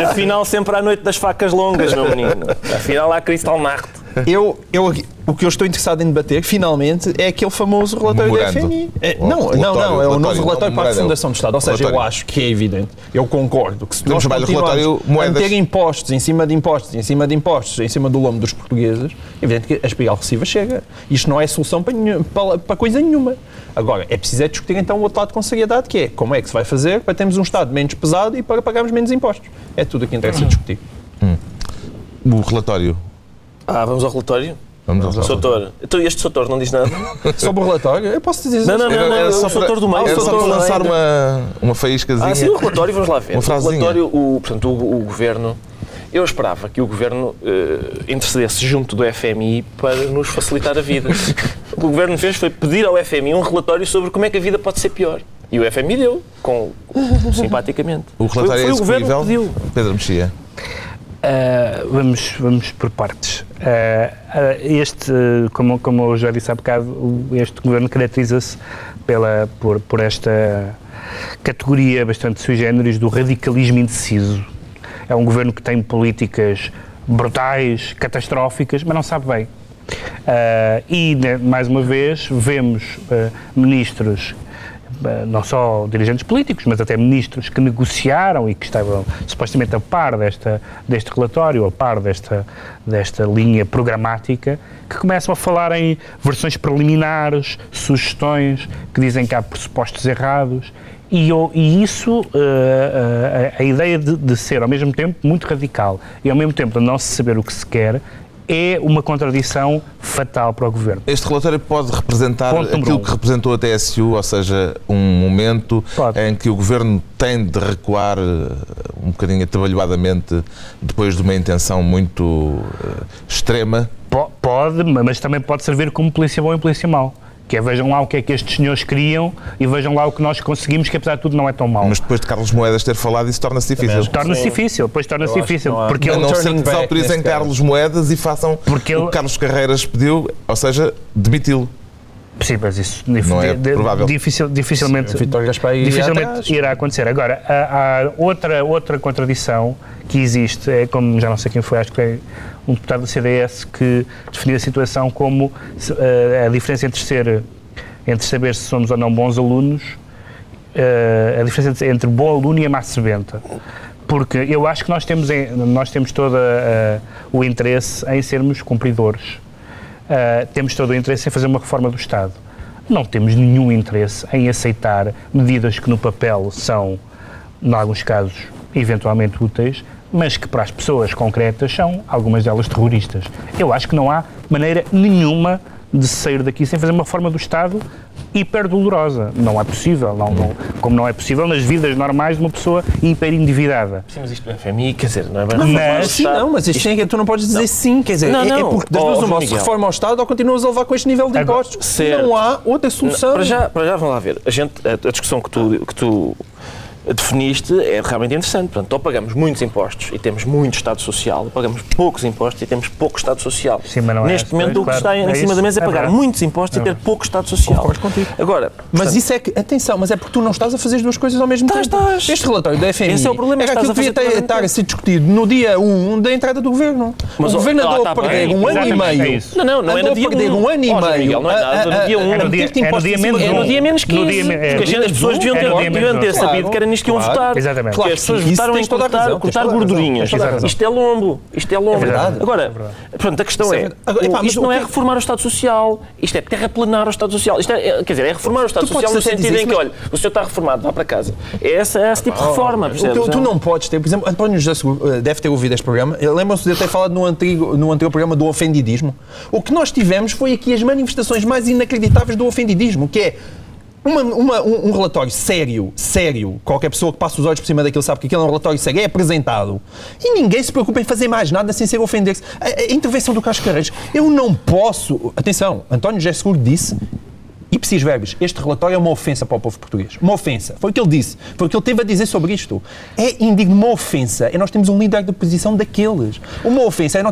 Afinal, sempre à noite das facas longas, meu menino. Afinal, há Crystal Nacht. Eu, eu, o que eu estou interessado em debater, finalmente, é aquele famoso relatório do Memorando. FMI. É, não, não, não, é o relatório, novo não, relatório para a memorando. Fundação do Estado. Ou seja, eu acho que é evidente, eu concordo, que se nós continuarmos a ter impostos em cima de impostos, em cima de impostos, em cima do lombo dos portugueses, é evidente que a espiral recessiva chega. Isto não é solução para, nenhum- para, para coisa nenhuma. Agora, é preciso é discutir então o outro lado com seriedade, que é como é que se vai fazer para termos um Estado menos pesado e para pagarmos menos impostos. É tudo o que interessa discutir. O relatório. Ah, vamos ao relatório? Vamos ao relatório. Soutor. Então, este Soutor não diz nada? Sobre o relatório, eu posso dizer Não, não, não, não, era o só Soutor do meio. era o só para lançar uma, uma faíscazinha. Ah, sim, o relatório, vamos lá ver. Uma o frasezinha. relatório, o, portanto, o, o Governo, eu esperava que o Governo eh, intercedesse junto do FMI para nos facilitar a vida. o que o Governo fez foi pedir ao FMI um relatório sobre como é que a vida pode ser pior. E o FMI deu, com, simpaticamente. O relatório foi, é foi o Governo que pediu. Pedro Mexia. Uh, vamos, vamos por partes. Uh, este, como, como eu já disse há bocado, este governo caracteriza-se pela, por, por esta categoria bastante sui generis do radicalismo indeciso. É um governo que tem políticas brutais, catastróficas, mas não sabe bem. Uh, e, né, mais uma vez, vemos ministros não só dirigentes políticos, mas até ministros que negociaram e que estavam supostamente a par desta, deste relatório, a par desta, desta linha programática, que começam a falar em versões preliminares, sugestões, que dizem que há pressupostos errados. E, e isso, uh, uh, a, a, ideia de, de, ser ao mesmo tempo muito radical e ao mesmo tempo de não se saber o que se quer, é uma contradição fatal para o Governo. Este relatório pode representar aquilo que representou a TSU, ou seja, um momento pode. em que o Governo tem de recuar eh, um bocadinho atabalhoadamente depois de uma intenção muito uh, extrema? Pode, mas também pode servir como polícia bom e polícia mau que é vejam lá o que é que estes senhores queriam e vejam lá o que nós conseguimos, que apesar de tudo não é tão mau. Mas depois de Carlos Moedas ter falado, isso torna-se difícil. Torna-se difícil, depois torna-se difícil. Não porque ele não se desautorizem Carlos Moedas e façam porque o que Carlos Carreiras pediu, ou seja, demiti-lo. Sim, mas isso não é provável. Dificil, dificilmente, dificilmente irá acontecer. Agora, há, há, outra, outra contradição que existe, é como já não sei quem foi, acho que foi um deputado do CDS que definiu a situação como uh, a diferença entre ser entre saber se somos ou não bons alunos, uh, a diferença entre bom aluno e a má serventa. Porque eu acho que nós temos, nós temos todo uh, o interesse em sermos cumpridores. Temos todo o interesse em fazer uma reforma do Estado. Não temos nenhum interesse em aceitar medidas que no papel são, em alguns casos, eventualmente úteis, mas que para as pessoas concretas são, algumas delas, terroristas. Eu acho que não há maneira nenhuma de sair daqui sem fazer uma reforma do Estado hiper dolorosa. Não é possível, não, não, como não é possível nas vidas normais de uma pessoa hiper endividada. Sim, mas isto é FMI, quer dizer, não é bem mas, sim, não, mas isto, isto... tu não podes dizer não. sim, quer dizer, não, não. É, é porque das duas oh, uma, se reforma ao Estado ou continuas a levar com este nível de impostos. Não há outra solução. Para já, para já, vamos lá ver, a, gente, a discussão que tu, que tu definiste é realmente interessante. Portanto, ou pagamos muitos impostos e temos muito Estado Social, ou pagamos poucos impostos e temos pouco Estado Social. Sim, mas não é Neste é momento, o que está em é cima da mesa é, pagar muitos impostos e ter pouco Estado Social. contigo. Agora, mas portanto, isso é que, atenção, mas é porque tu não estás a fazer as duas coisas ao mesmo estás, tempo. Estás. Este relatório da FMI Esse é o problema, era aquilo que devia estar a ser discutido no dia 1 da entrada do Governo. Mas o Governo andou a perder um ano e meio. Não, não, não é no dia 1. um ano e meio. Não é nada, no dia 1. É no dia menos 15. Porque as pessoas deviam ter sabido que era nisto que iam votar. Exatamente. Claro, as pessoas votaram em cortar, cortar gordurinhas. Isto é lombo. Isto é lombo. É Agora, é pronto, a questão é, é isto não é reformar o Estado Social, isto é terraplanar o Estado Social. Isto é, quer dizer, é reformar o Estado Social no sentido em que, olha, o senhor está reformado, vá para casa. É esse, é esse tipo de reforma, percebes? Tu, tu não podes ter, por exemplo, António José eh, deve ter ouvido este programa, lembram-se de eu ter falado no antigo, no anterior programa do ofendidismo. O que nós tivemos foi aqui as manifestações mais inacreditáveis do ofendidismo, que é uma, uma, um, um, relatório sério, sério, qualquer pessoa que passe os olhos por cima daquilo sabe que aquilo é um relatório sério, é apresentado e ninguém se preocupa em fazer mais nada sem ser ofender-se. A, a, intervenção do Carlos Carreiros, eu não posso. Atenção, António José Seguro disse. E preciso verbos. Este relatório é uma ofensa para o povo português. Uma ofensa. Foi o que ele disse. Foi o que ele teve a dizer sobre isto. É indigno. Uma ofensa é nós temos um líder de oposição daqueles. Uma ofensa é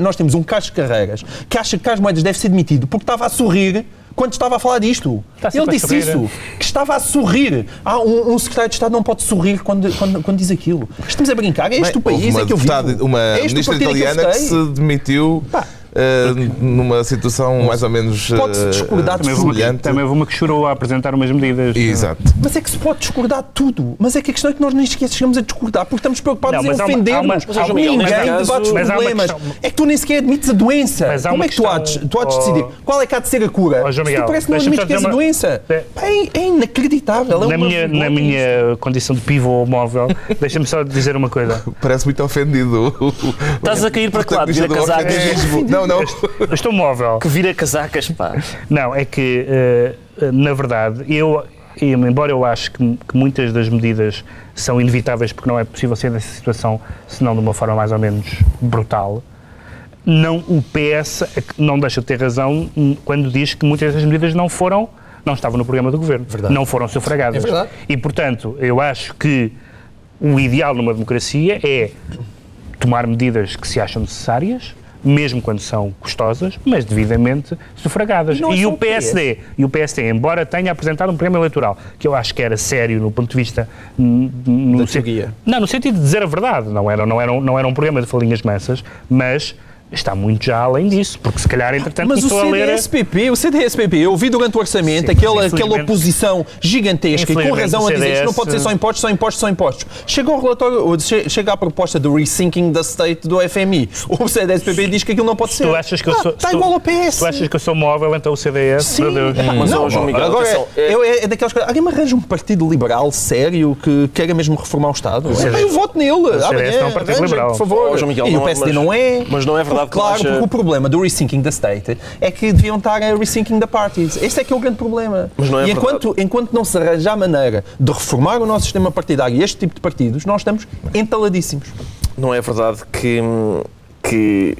nós temos um Carlos Carreiras que acha que Carlos Moedas deve ser demitido porque estava a sorrir quando estava a falar disto. Ele disse isso, que estava a sorrir. Ah, um, um, secretário de Estado não pode sorrir quando, quando, quando diz aquilo. Estamos a brincar. É este Bem, o país é que eu vivo. Uma é ministra italiana que, que, se demitiu... Pá uh, numa situação mais ou menos Pode-se discordar uh, semelhante. Também houve uma que chorou a apresentar umas medidas. Exato. Mas é que se pode discordar de tudo. Mas é que a questão é que nós nem sequer chegamos a discordar porque estamos preocupados não, em ofender-nos. Ninguém debate os problemas. É que tu nem sequer admites a doença. Como é que tu há de, tu há de decidir qual é que há de ser a cura? Oh, tu parece que não admites que és a doença. É, é inacreditável. É na, minha, na minha condição de pivô móvel, deixa-me só dizer uma coisa. Parece muito ofendido. Estás a cair para que lado? Vira casacas? Não, não. Eu estou móvel. Que vira casacas, pá. Não, é que, uh, na verdade, eu, embora eu acho que, que, muitas das medidas são inevitáveis porque não é possível sair dessa situação senão de uma forma mais ou menos brutal, não, o PS é não deixa de ter razão quando diz que muitas das medidas não foram, não estavam no programa do Governo. Verdade. Não foram sufragadas. É verdade. E, portanto, eu acho que o ideal numa democracia é tomar medidas que se acham necessárias, mesmo quando são custosas, mas devidamente sufragadas. Não é E o o PS. PSD, e o PSD, embora tenha apresentado um programa eleitoral que eu acho que era sério no ponto de vista no teoria. não, no sentido de dizer a verdade, não era, não era, um- não era um programa de falinhas mansas, mas está muito já além disso, porque se calhar, entretanto, Mas o começou a ler... CDS-PP, o CDS-PP, eu ouvi durante o orçamento Sim, aquela, aquela oposição gigantesca e com razão o a dizer CDS que não pode ser só impostos, só impostos, só impostos. Chega ao relatório, chega à proposta do rethinking da state do FMI. O CDS-PP diz que aquilo não pode ser. Tu achas que eu Ah, sou. Está tu- igual ao PS. Tu achas que eu sou móvel, então o CDS? Sim. Meu Deus. Mas, não, João Miguel, agora atenção, é, é- é, é daquelas coisas. Alguém me arranja um partido liberal sério que queira mesmo reformar o Estado? CDS eu voto nele. CDS amanhã, não é um partido arranja, liberal. Por favor. João Miguel, e não o é- PSD mas- não é. mas não é verdade que Claro, haja- porque o problema do rethinking da state é que deviam estar a rethinking da parties. Este é que é o grande problema. Mas não é e verdade. enquanto, enquanto não se arranjar a maneira de reformar o nosso sistema partidário e este tipo de partidos, nós estamos entaladíssimos. Não é verdade que, que.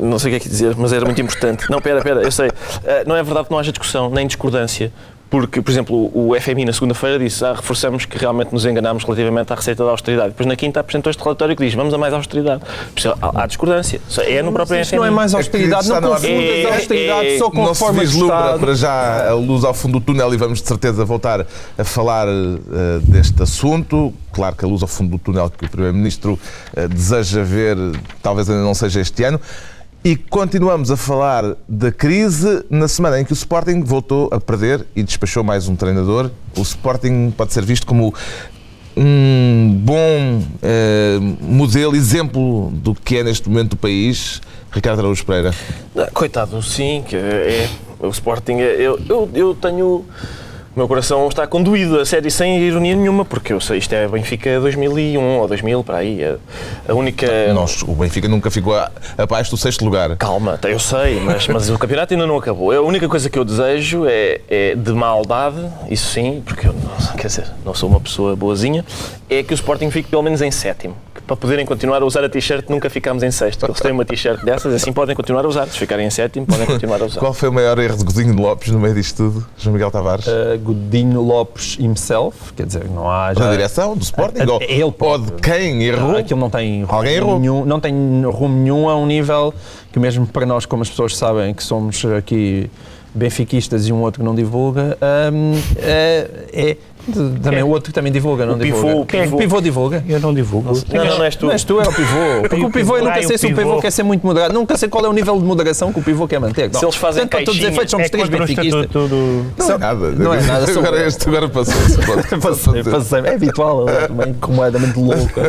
Não sei o que é que dizer, mas era muito importante. Não, pera, pera, eu sei. Ah, não é verdade que não haja discussão, nem discordância. Porque, por exemplo, o FMI na segunda-feira disse ah, reforçamos que realmente nos enganámos relativamente à receita da austeridade. Depois na quinta apresentou este relatório que diz vamos a mais austeridade. Há, há discordância. É no próprio Isto FMI. não é mais É austeridade, não está no confundas a austeridade É- é- só com não a se forma de vislumbra Estado. para já a luz ao fundo do túnel e vamos de certeza voltar a falar eh, deste assunto. Claro que a luz ao fundo do túnel que o Primeiro-Ministro eh, deseja ver talvez ainda não seja este ano. E continuamos a falar da crise na semana em que o Sporting voltou a perder e despachou mais um treinador. O Sporting pode ser visto como um bom eh, modelo, exemplo do que é neste momento o país. Ricardo Araújo Pereira. Coitado, sim, que é. O Sporting, é- eu, eu, eu tenho. O meu coração está conduído, a sério, sem ironia nenhuma, porque eu sei, isto é Benfica 2001 ou 2000, para aí. A, a única. Nós, o Benfica nunca ficou a- abaixo do sexto lugar. Calma, eu sei, mas, mas o campeonato ainda não acabou. A única coisa que eu desejo é, é de maldade, isso sim, porque eu não, quer dizer, não sou uma pessoa boazinha, é que o Sporting fique pelo menos em sétimo. Para poderem continuar a usar a t-shirt, nunca ficámos em sexto. Eles têm uma t-shirt dessas, assim podem continuar a usar. Se ficarem em sétimo, podem continuar a usar. Qual foi o maior erro de Godinho Lopes no meio disto tudo? João Miguel Tavares? Uh, Godinho Lopes himself, quer dizer, não há Na já... direção do Sporting? a- ele ou pode. de quem errou? Não, aquilo não tem rumo Alguém errou. nenhum, não tem rumo nenhum a um nível que mesmo para nós, como as pessoas sabem, que somos aqui benfiquistas e um outro que não divulga, hum, é, é- também o outro também divulga, não O pivô, divulga. o pivô. O pivô divulga. Eu não divulgo. Não, não, não és tu. Não és tu, é o pivô. Porque o pivô, eu nunca Ai, o sei se o pivô pivô. quer ser muito moderado. Nunca sei qual é o nível de moderação que o pivô quer manter. Não. Se eles fazem Portanto, todos os efeitos, somos É três benfiquistas. do... Não é nada. Não é nada, sou Agora este agora passou-se. Passei. É habitual, também completamente louco.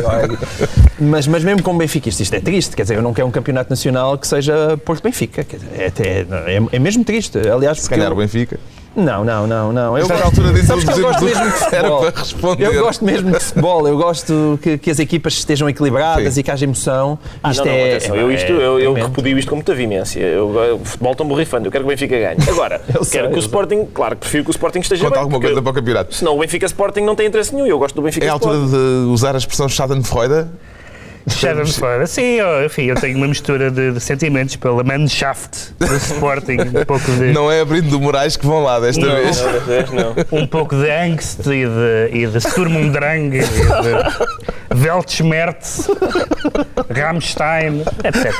Mas, mas mesmo como benfiquista, isto é triste. Quer dizer, eu não quero um campeonato nacional que seja Porto Benfica. Quer dizer, é, é, é mesmo triste. Aliás, Se calhar o eu- Benfica. Não, não, não, não. Eu gosto- altura de Sabes que eu gosto mesmo de futebol. para responder. Eu gosto mesmo de futebol. Eu gosto que, que as equipas estejam equilibradas Sim. e que haja emoção. Ah, Isto não, não, é, atenção, é- eu, isto, eu, eu é- repudio isto com muita vimência. Eu, o futebol estou borrifando, eu quero que o Benfica ganhe. Agora, Eu quero sei, que eu o sei. Sporting, claro que prefiro que o Sporting esteja Conta bem. alguma coisa para o campeonato. Senão o Benfica Sporting não tem interesse nenhum. Eu gosto do Benfica É a altura de usar a expressão Schadenfreude? Deixa-me fora. Sim, eu, enfim, eu tenho uma mistura de, de sentimentos pela Mannschaft do Sporting, um pouco de, Não é abrindo do Moraes que vão lá desta Não. vez. Não, vez não. um pouco de angst e de, e de Sturm und Drang, e de Weltschmerz, Rammstein, etc.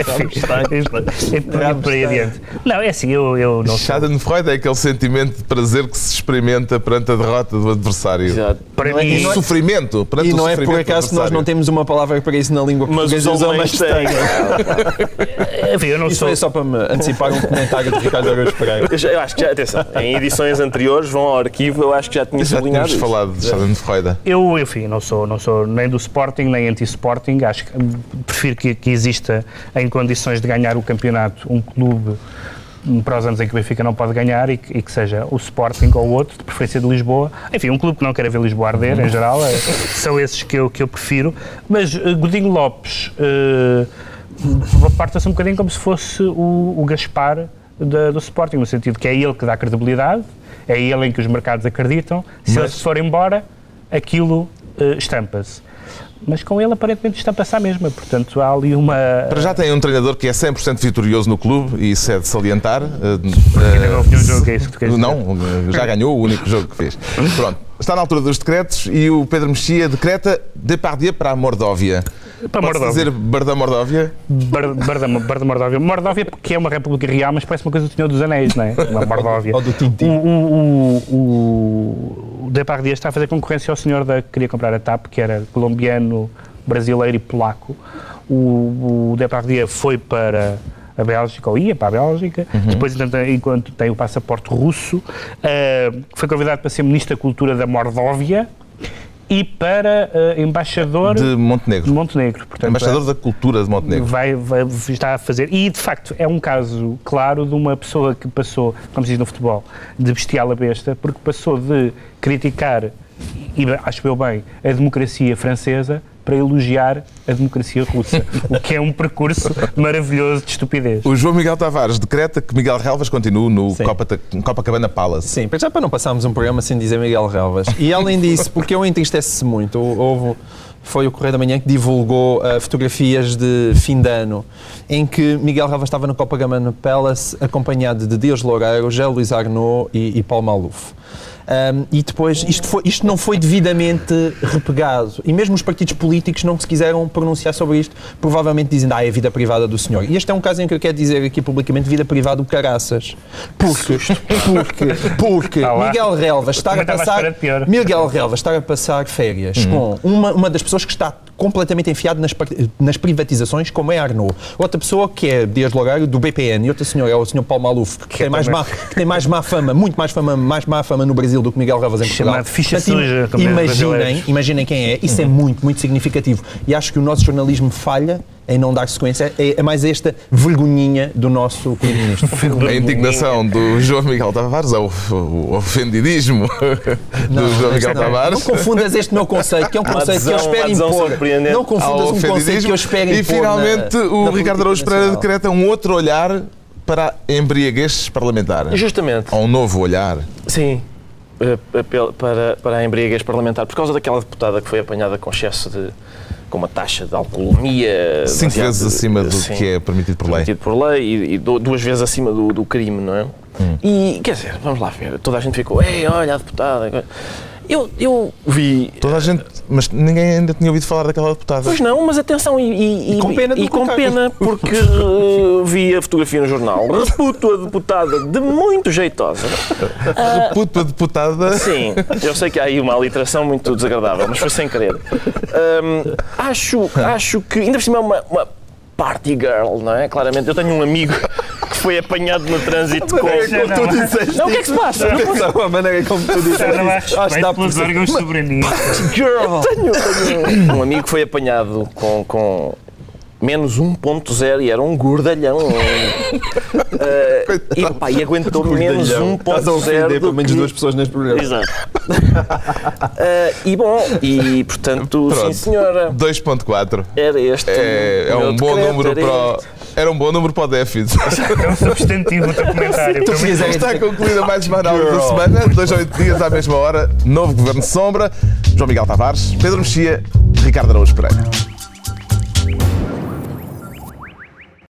Enfim, e por- aí adiante. Não, é assim, eu, eu não. Schadenfreude é aquele sentimento de prazer que se experimenta perante a derrota do adversário. Exato. Para Não é- mim, e é- Sofrimento. Perante E o não é por acaso que nós não temos uma palavra para isso na língua Mas os portuguesa. usam alemães têm. enfim, eu não Isso sou. foi só para me antecipar um comentário de Ricardo Araújo Pereira. Eu, já- eu acho que já, atenção, em edições anteriores vão ao arquivo, eu acho que já tinha Já sublinhado tínhamos isso. falado de Schadenfreude. Eu, enfim, não sou, não sou nem do Sporting nem anti-Sporting. Acho que hum, prefiro que, que exista em condições de ganhar o campeonato um clube para os anos em que o Benfica não pode ganhar e que, e que seja o Sporting ou outro, de preferência de Lisboa. Enfim, um clube que não quer ver Lisboa arder, em geral, é- são esses que eu, que eu prefiro. Mas eh, Godinho Lopes eh, parte-se um bocadinho como se fosse o, o Gaspar da- do Sporting, no sentido que é ele que dá credibilidade, é ele em que os mercados acreditam. Se ele se for embora, aquilo eh, estampa-se. Mas com ele aparentemente estampa-se à mesma, portanto há ali uma... Para já tem um treinador que é 100% vitorioso no clube e isso é de salientar. Ainda não vi um jogo, é isso que tu queres dizer? Não, já ganhou o único jogo que fez. Pronto, está na altura dos decretos e o Pedro Mexia decreta Depardieu para a Mordóvia. Para Mordóvia. dizer Bar da Mordóvia? Bar, bar, da, bar da Mordóvia. Mordóvia porque é uma república real, mas parece uma coisa do Senhor dos Anéis, não é? Uma Mordóvia. Ou do Tintin. O, o, o, o Depardieu está a fazer concorrência ao senhor da, que queria comprar a TAP, que era colombiano, brasileiro e polaco. O, o Depardieu foi para a Bélgica, ou ia para a Bélgica, depois, enquanto, tem o passaporte russo, eh, foi convidado para ser Ministro da Cultura da Mordóvia e para eh, embaixador De de Montenegro. Montenegro. Portanto, Embaixador da Cultura de Montenegro. vai, vai, está a fazer. E, de facto, é um caso claro de uma pessoa que passou, como se diz no futebol, de bestial a besta, porque passou de criticar, e acho eu bem, a democracia francesa para elogiar a democracia russa, o que é um percurso maravilhoso de estupidez. O João Miguel Tavares decreta que Miguel Relvas continue no Sim. Copa, Copacabana Palace. Sim, já para não passarmos um programa sem dizer Miguel Relvas. E além disso, porque eu entristece-se muito, houve, foi o Correio da Manhã que divulgou ah, fotografias de fim de ano em que Miguel Relvas estava no Copacabana Palace acompanhado de Dias Loureiro, José Luís Arnaud e, e Paulo Maluf. Um, e depois, isto, foi- isto não foi devidamente repegado. E mesmo os partidos políticos não se quiseram pronunciar sobre isto, provavelmente dizendo, ah, é a vida privada do senhor. E este é um caso em que eu quero dizer aqui publicamente vida privada do caraças. Porque, porque, porque Ah lá. Miguel Relvas está a passar. Miguel Relvas está a passar férias Uhum. com uma, uma das pessoas que está completamente enfiado nas, nas privatizações, como é Arnaud. Outra pessoa que é Dias Logario, do BPN, e outra senhora é o senhor Paulo Maluf, que, tem, mais má, que tem mais má fama, muito mais fama, mais má fama no Brasil do que Miguel Relvas em Portugal. Chamado ficha Portanto, suja, como é os imaginem, imaginem quem é. Isso é muito, muito significativo. E acho que o nosso jornalismo falha em não dar sequência. É, é mais esta vergonhinha do nosso primeiro-ministro. A indignação do João Miguel Tavares, o, o ofendidismo do João Miguel Não, Tavares. não confundas este meu conceito, que é um conceito que eu adesão- espero adesão impor. Não confundas um conceito que eu espero E impor. finalmente na- o na Ricardo Araújo Pereira decreta um outro olhar para a embriaguez parlamentar. Justamente. Ou um novo olhar. Sim. Eh, apelo Para, para a embriaguez parlamentar, por causa daquela deputada que foi apanhada com excesso de. com uma taxa de alcoolemia. Cinco vezes acima do Sim, que é permitido por lei. permitido por lei e, e du- duas vezes acima do, do crime, não é? Hum. E, quer dizer, vamos lá ver, toda a gente ficou, ei, olha a deputada. Eu, eu vi. Toda a gente. Mas ninguém ainda tinha ouvido falar daquela deputada. Pois não, mas atenção, e, e- E com pena e com pena, porque eh, vi a fotografia no jornal. Reputo a deputada de muito jeitosa. Puta deputada. Sim, eu sei que há aí uma aliteração muito desagradável, mas foi sem querer. Hum, acho, acho que, ainda por cima, é uma, uma party girl, não é? Claramente, eu tenho um amigo foi apanhado no trânsito com. como tu disseste. Não, o que é que se passa? Não posso- Não, a maneira como tu disseste. Não há Acho que respeito dá pelos por- órgãos soberanistas. Girl! Tenho, tenho um amigo foi apanhado com, com menos 1.0 e era um gordalhão. Eh, e, pá, e aguentou menos Estás a 1.0 ofender do pelo menos que- duas pessoas neste programa. Exato. Eh, e bom, e portanto, sim Pronto. senhora, 2.4. era este. É, o é um bom decreto, número era para este. Era um bom número para o déficit. É um substantivo o teu comentário. Tu Está concluída mais uma análise da semana. Dois a oito dias à mesma hora. Novo Governo de Sombra. João Miguel Tavares, Pedro Mexia, Ricardo Araújo Pereira.